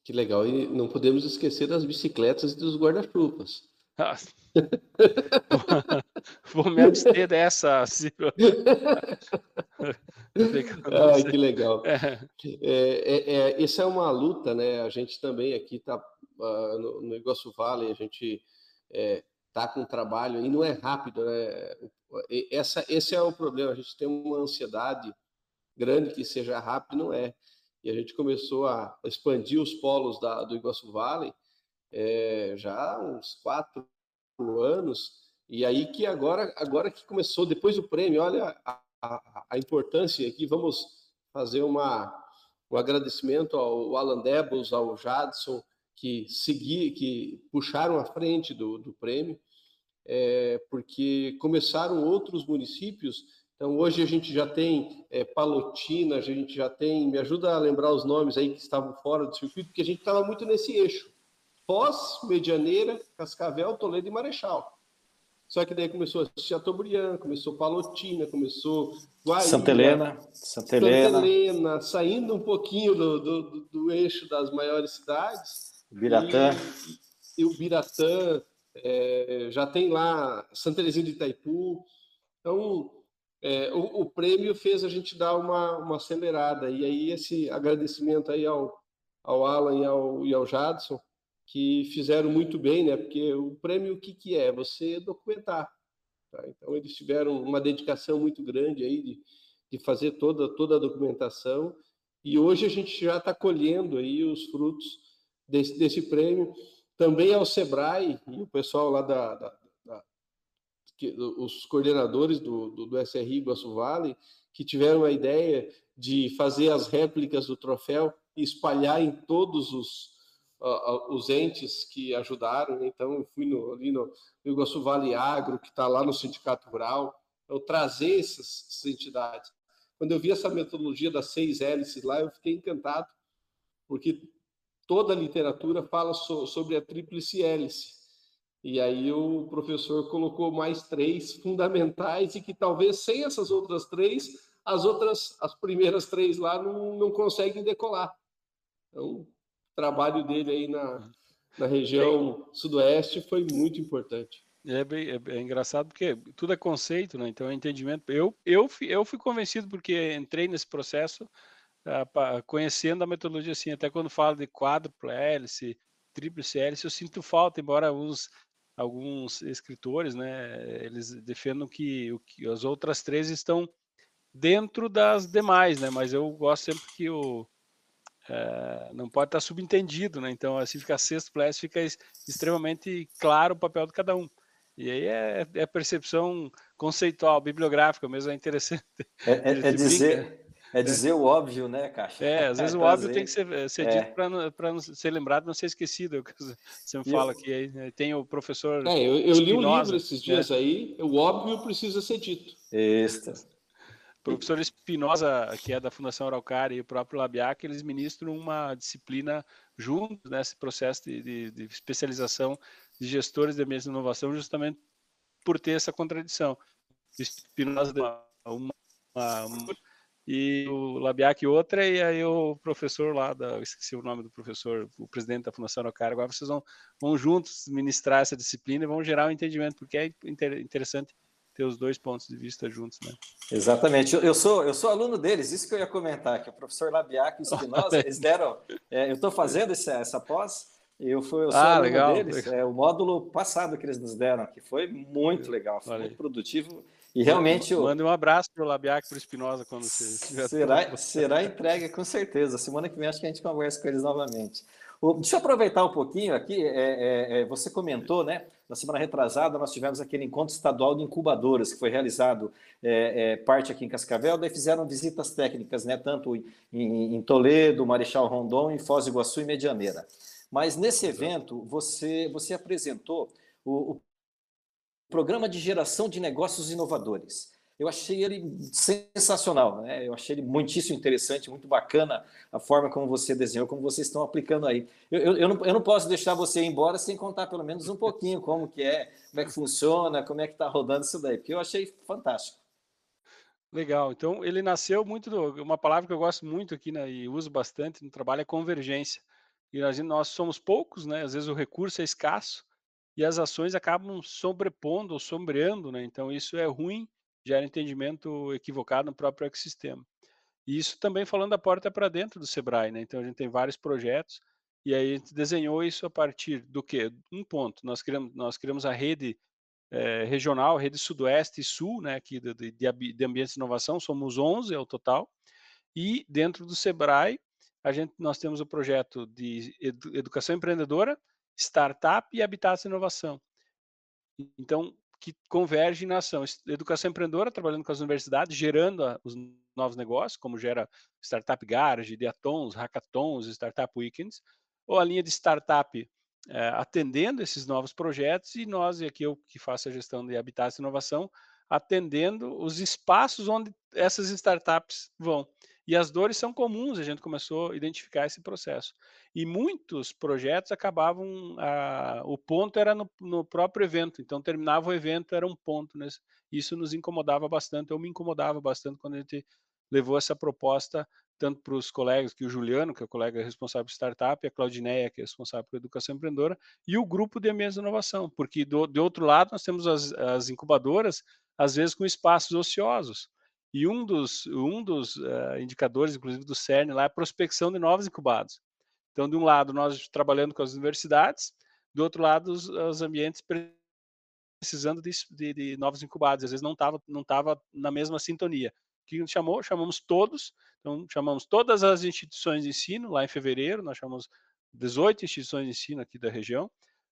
Que legal. E não podemos esquecer das bicicletas e dos guarda-chuvas. Ah. Vou me abster dessa, Ciro. Ai, que legal. É. É, é, é, essa é uma luta, né? A gente também aqui está uh, ah, no, no Iguaçu Vale, a gente está com trabalho e não é rápido, né? Essa, esse é o problema. A gente tem uma ansiedade grande que seja rápido, não é. E a gente começou a expandir os polos da, do Iguaçu Vale é, já há uns quatro anos, e aí que agora, agora que começou, depois do prêmio, olha a, a, a importância aqui, vamos fazer uma, um agradecimento ao Alan Debus, ao Jadson, que segui, que puxaram à frente do, do prêmio, é, porque começaram outros municípios. Então, hoje a gente já tem é, Palotina, a gente já tem. Me ajuda a lembrar os nomes aí que estavam fora do circuito, porque a gente estava muito nesse eixo. Pós, Medianeira, Cascavel, Toledo e Marechal. Só que daí começou Chateaubriand, começou Palotina, começou Guaíra, Santa Helena, Santa Helena. Santa Helena, saindo um pouquinho do, do, do eixo das maiores cidades. Biratã. E, e o Biratã, é, já tem lá Santa Teresinha de Itaipu. Então, é, o, o, prêmio fez a gente dar uma, uma acelerada. E aí, esse agradecimento aí ao, ao Alan e ao, e ao Jadson, que fizeram muito bem, né? Porque o prêmio o que que é? Você documentar. Tá? Então eles tiveram uma dedicação muito grande aí de, de fazer toda toda a documentação e hoje a gente já está colhendo aí os frutos desse, desse prêmio. Também ao Sebrae e o pessoal lá da, da, que, os coordenadores do, do, do SRI Iguaçu Vale, que tiveram a ideia de fazer as réplicas do troféu e espalhar em todos os, uh, os entes que ajudaram. Então, eu fui no, ali no Iguaçu Vale Agro, que está lá no Sindicato Rural, eu trazer essas, essas entidades. Quando eu vi essa metodologia das seis hélices lá, eu fiquei encantado, porque toda a literatura fala so, sobre a tríplice hélice. E aí o professor colocou mais três fundamentais e que talvez sem essas outras três, as outras, as primeiras três lá não, não conseguem decolar. Então, o trabalho dele aí na, na região sudoeste foi muito importante. É, bem, é, é, engraçado porque tudo é conceito, né? Então é entendimento. Eu, eu, eu fui convencido porque entrei nesse processo uh, conhecendo a metodologia assim. Até quando falo de quádrupla hélice, tríplice hélice, eu sinto falta, embora os alguns escritores, né, eles defendem que, o, que as outras três estão dentro das demais, né, mas eu gosto sempre que o é, não pode estar subentendido, né, então assim fica sexto plus fica extremamente claro o papel de cada um. E aí é, é percepção conceitual, bibliográfica mesmo, é interessante. É, é, é dizer, é, é dizer o óbvio, né, Caixa? É, às vezes o óbvio tem que ser, eh, ser dito é. para ser lembrado, não ser esquecido. É você me fala que aí né, tem o professor. É, eu, eu li um livro esses dias né? aí, o óbvio precisa ser dito. Isso. O professor Espinosa, que é da Fundação Araucária, e o próprio Labiac, eles ministram uma disciplina juntos nesse processo de, de, de especialização de gestores de ambientes de inovação, justamente por ter essa contradição. Espinosa uma, uma, uma e o Labiac outra, e aí o professor lá, da, esqueci o nome do professor, o presidente da Fundação Araucária, agora vocês vão, vão juntos ministrar essa disciplina e vão gerar um entendimento, porque é interessante ter os dois pontos de vista juntos, né? Exatamente. Eu sou, eu sou aluno deles, isso que eu ia comentar, que o professor Labiac e o Espinosa, eles deram... É, eu estou fazendo essa, essa pós, eu, fui, eu sou ah, aluno legal, deles, é o módulo passado que eles nos deram, que foi muito legal, foi muito produtivo e realmente. Manda um abraço para o Labiac para o Espinosa quando você será, será entregue com certeza. Semana que vem acho que a gente conversa com eles novamente. Deixa eu aproveitar um pouquinho aqui. É, é, é, você comentou, né? Na semana retrasada, nós tivemos aquele encontro estadual de incubadoras que foi realizado é, é parte aqui em Cascavel, daí fizeram visitas técnicas, né? Tanto em, em Toledo, Marechal Rondon, em Foz do Iguaçu e Medianeira. Mas nesse evento, você, você apresentou o, o Programa de Geração de Negócios Inovadores. Eu achei ele sensacional, né? eu achei ele muitíssimo interessante, muito bacana a forma como você desenhou, como vocês estão aplicando aí. Eu, eu, eu, não, eu não posso deixar você ir embora sem contar pelo menos um pouquinho como que é, como é que funciona, como é que está rodando isso daí, porque eu achei fantástico. Legal. Então, ele nasceu muito do, uma palavra que eu gosto muito aqui né, e uso bastante no trabalho é convergência. E gente, nós somos poucos, né? Às vezes o recurso é escasso e as ações acabam sobrepondo ou sombreando, né? Então isso é ruim, gera entendimento equivocado no próprio ecossistema. E isso também falando da porta para dentro do Sebrae, né? Então a gente tem vários projetos e aí a gente desenhou isso a partir do que um ponto. Nós criamos nós criamos a rede é, regional, rede Sudoeste e Sul, né? Aqui de, de, de ambientes de inovação somos 11 ao total e dentro do Sebrae a gente nós temos o projeto de educação empreendedora startup e habitats de inovação. Então, que convergem na ação. Educação empreendedora, trabalhando com as universidades, gerando os novos negócios, como gera Startup Garage, Diatons, Hackathons, Startup Weekends, ou a linha de startup é, atendendo esses novos projetos e nós, e aqui eu que faço a gestão de habitats de inovação, atendendo os espaços onde essas startups vão. E as dores são comuns, a gente começou a identificar esse processo. E muitos projetos acabavam, a, o ponto era no, no, próprio evento, então terminava o evento, era um ponto. Nesse, isso nos incomodava bastante, eu me incomodava bastante quando a gente levou essa proposta tanto para os colegas, que o Juliano, que é o colega responsável por startup, e a Claudineia, que é responsável por educação empreendedora, e o grupo de ambientes de inovação, porque do, de outro lado nós temos as, as incubadoras, às vezes com espaços ociosos. E um dos, um dos uh, indicadores, inclusive do CERN, lá é a prospecção de novos incubados. Então, de um lado, nós trabalhando com as universidades, do outro lado, os, os ambientes precisando de, de, de, novos incubados. Às vezes não estava não tava na mesma sintonia. O que gente chamou? Chamamos todos, então chamamos todas as instituições de ensino, lá em fevereiro, nós chamamos 18 instituições de ensino aqui da região,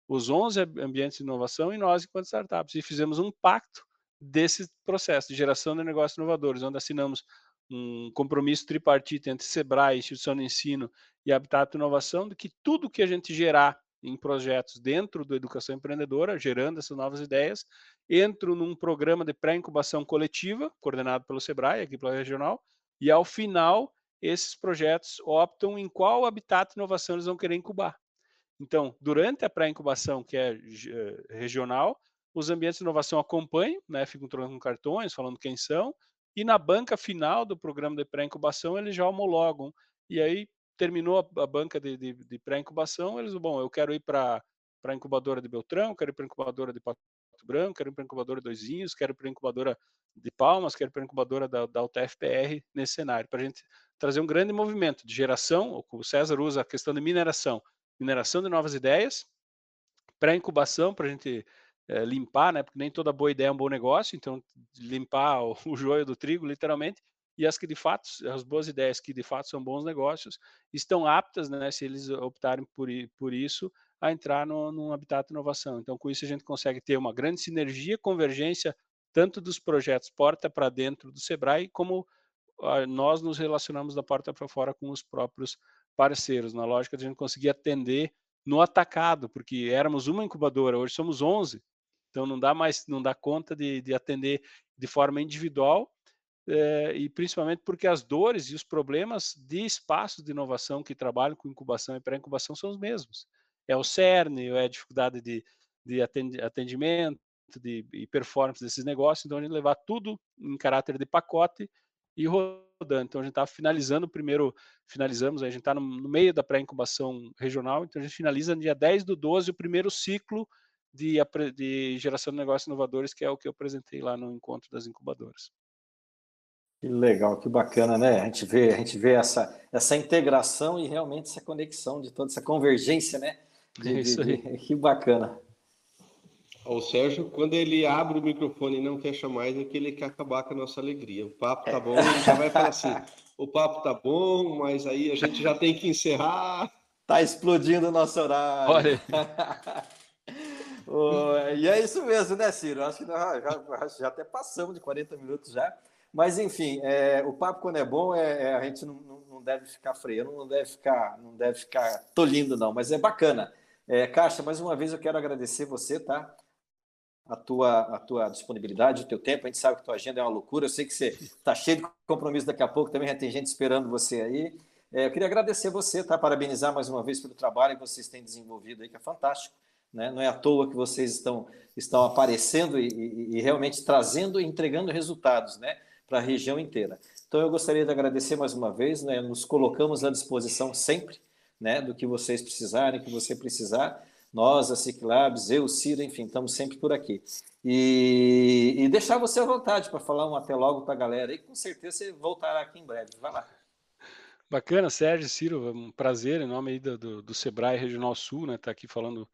os 11 ambientes de inovação e nós, enquanto startups, e fizemos um pacto desse processo de geração de negócios inovadores, onde assinamos um compromisso tripartite entre Sebrae, instituição de ensino e Habitat Inovação, de que tudo que a gente gerar em projetos dentro do Educação Empreendedora, gerando essas novas ideias, entro num programa de pré-incubação coletiva, coordenado pelo Sebrae, aqui pela regional, e ao final, esses projetos optam em qual habitat inovação eles vão querer incubar. Então, durante a pré-incubação, que é uh, regional, os ambientes de inovação acompanham, né, ficam trocando cartões, falando quem são, e na banca final do programa de pré-incubação eles já homologam. E aí terminou a, a banca de, de, de pré-incubação, eles, bom, eu quero ir para a incubadora de Beltrão, quero ir para a incubadora de Pato Branco, quero ir para a incubadora de Doisinhos, quero ir para a incubadora de Palmas, quero ir para a incubadora da, da UTFPR nesse cenário, para a gente trazer um grande movimento de geração, o César usa a questão de mineração, mineração de novas ideias, pré-incubação, para a gente é, limpar, né? Porque nem toda boa ideia é um bom negócio, então limpar o, o joio do trigo, literalmente, e as que de fato, as boas ideias que de fato são bons negócios, estão aptas, né, se eles optarem por, por isso, a entrar no, no habitat inovação. Então, com isso, a gente consegue ter uma grande sinergia, convergência, tanto dos projetos porta para dentro do Sebrae, como uh, nós nos relacionamos da porta para fora com os próprios parceiros, na lógica de a gente conseguir atender no atacado, porque éramos uma incubadora, hoje somos 11, então não dá mais, não dá conta de, de atender de forma individual é, e principalmente porque as dores e os problemas de espaços de inovação que trabalham com incubação e pré-incubação são os mesmos. É o CERN, é a dificuldade de, de atendimento de, e performance desses negócios, então a gente levar tudo em caráter de pacote e rodando. Então a gente está finalizando primeiro, finalizamos, a gente está no, no, meio da pré-incubação regional, então a gente finaliza no dia 10 do 12 o primeiro ciclo de, de geração de negócios inovadores, que é o que eu apresentei lá no encontro das incubadoras. Que legal, que bacana, né? A gente vê, a gente vê essa, essa integração e realmente essa conexão de toda essa convergência, né? De, é isso aí. De, que bacana. O Sérgio, quando ele abre o microfone e não fecha mais, é que ele quer acabar com a nossa alegria. O papo tá bom, ele já vai falar assim: o papo tá bom, mas aí a gente já tem que encerrar. Tá explodindo o nosso horário. Olha. e é isso mesmo, né, Ciro? Acho que nós já, já até passamos de 40 minutos já. Mas, enfim, é, o papo, quando é bom, é, é a gente não, não, deve ficar freando, não deve ficar, não deve ficar tolindo, não. Mas é bacana. É, Caixa, mais uma vez eu quero agradecer você, tá? A tua, a tua disponibilidade, o teu tempo. A gente sabe que tua agenda é uma loucura. Eu sei que você está cheio de compromisso daqui a pouco, também já tem gente esperando você aí. É, eu queria agradecer você, tá? Parabenizar mais uma vez pelo trabalho que vocês têm desenvolvido aí, que é fantástico. Né? Não é à toa que vocês estão, estão aparecendo e, e, e realmente trazendo e entregando resultados, né? para a região inteira. Então, eu gostaria de agradecer mais uma vez, né, nos colocamos à disposição sempre né, do que vocês precisarem, que você precisar. Nós, a Ciclabs, eu, Ciro, enfim, estamos sempre por aqui. E, e deixar você à vontade para falar um até logo para a galera e com certeza você voltará aqui em breve. Vai lá. Bacana, Sérgio, Ciro, é um prazer em nome do, do, do Sebrae Regional Sul, né, estar tá aqui falando,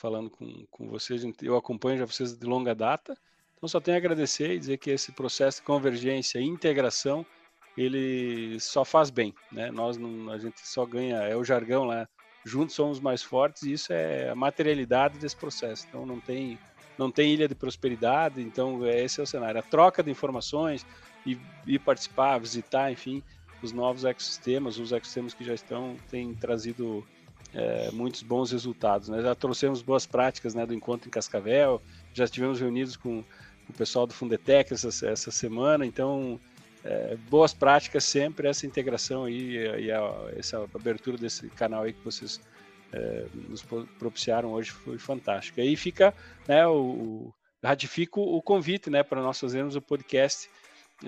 falando com, com vocês. Eu acompanho já vocês de longa data então só tenho a agradecer e dizer que esse processo de convergência e integração ele só faz bem, né? Nós não, a gente só ganha, é o jargão lá, juntos somos mais fortes e isso é a materialidade desse processo. Então não tem não tem ilha de prosperidade, então esse é o cenário. A troca de informações e, e participar, visitar, enfim, os novos ecossistemas, os ecossistemas que já estão, têm trazido é, muitos bons resultados. Né? Já trouxemos boas práticas né, do encontro em Cascavel, já estivemos reunidos com o pessoal do Fundetec essa, essa semana, então é, boas práticas sempre, essa integração aí e a, essa abertura desse canal aí que vocês é, nos propiciaram hoje foi fantástico. Aí fica, né, o, o ratifico o convite, né, para nós fazermos o podcast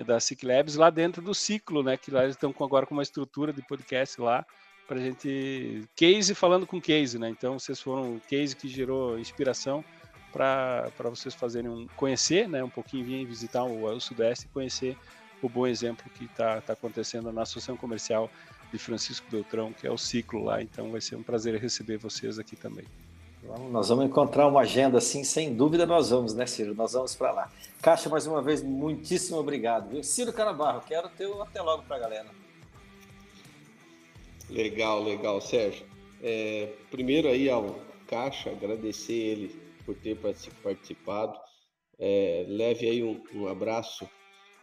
da SIC Labs lá dentro do ciclo, né, que lá eles estão com, agora com uma estrutura de podcast lá, para gente case falando com case, né? Então vocês foram o case que gerou inspiração para vocês fazerem um, conhecer, né, um pouquinho, vir visitar o, o Sudeste e conhecer o bom exemplo que está tá acontecendo na Associação Comercial de Francisco Beltrão, que é o ciclo lá. Então vai ser um prazer receber vocês aqui também. Nós vamos encontrar uma agenda assim, sem dúvida nós vamos, né, Ciro? Nós vamos para lá. Caixa, mais uma vez, muitíssimo obrigado. Ciro Canabarro, quero ter o até logo para a galera. Legal, legal, Sérgio. É, primeiro aí ao Caixa, agradecer ele por ter participado. É, leve aí um, um abraço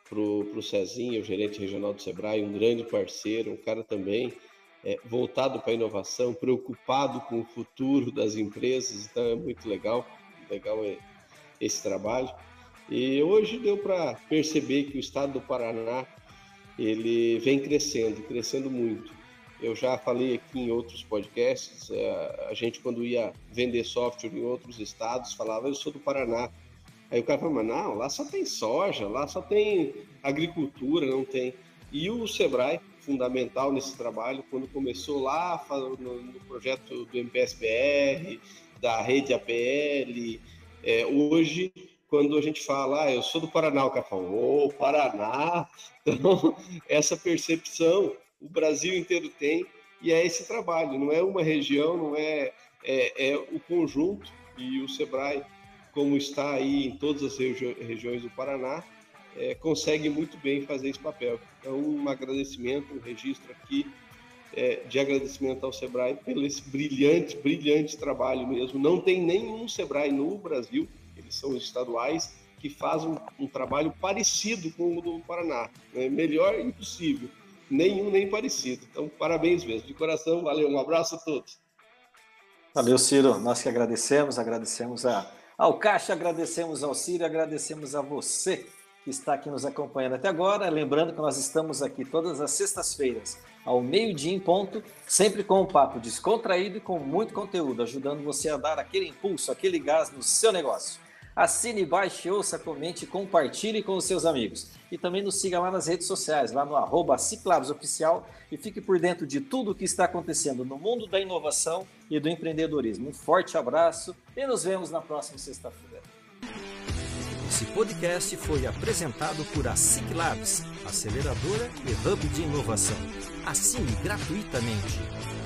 para o Cezinho, o gerente regional do Sebrae, um grande parceiro, um cara também é, voltado para a inovação, preocupado com o futuro das empresas, então é muito legal, legal é esse trabalho. E hoje deu para perceber que o estado do Paraná ele vem crescendo, crescendo muito. Eu já falei aqui em outros podcasts, é, a gente quando ia vender software em outros estados falava eu sou do Paraná. Aí o cara falava, não, lá só tem soja, lá só tem agricultura, não tem. E o Sebrae, fundamental nesse trabalho, quando começou lá no, projeto do MPSBR, da rede APL, é, hoje quando a gente fala, ah, eu sou do Paraná, o cara fala, ô, oh, Paraná! Então, essa percepção o Brasil inteiro tem, e é esse trabalho, não é uma região, não é, é, é o conjunto, e o SEBRAE, como está aí em todas as regi regiões do Paraná, é, consegue muito bem fazer esse papel. Então, um agradecimento, um registro aqui é, de agradecimento ao Sebrae pelo esse brilhante, brilhante trabalho mesmo. Não tem nenhum Sebrae no Brasil eles são estaduais, que fazem um, um trabalho parecido com o do Paraná. Né? Melhor impossível, nenhum nem parecido. Então, parabéns mesmo, de coração, valeu, um abraço a todos. Valeu, Ciro, nós que agradecemos, agradecemos a, ao Caixa, agradecemos ao Ciro, agradecemos a você que está aqui nos acompanhando até agora. Lembrando que nós estamos aqui todas as sextas-feiras, ao meio-dia em ponto, sempre com um papo descontraído e com muito conteúdo, ajudando você a dar aquele impulso, aquele gás no seu negócio. Assine, baixe, ouça, comente, compartilhe com os seus amigos. E também nos siga lá nas redes sociais, lá no arroba e fique por dentro de tudo o que está acontecendo no mundo da inovação e do empreendedorismo. Um forte abraço e nos vemos na próxima sexta-feira. Esse podcast foi apresentado por a Ciclabs, aceleradora e hub de inovação. Assine gratuitamente.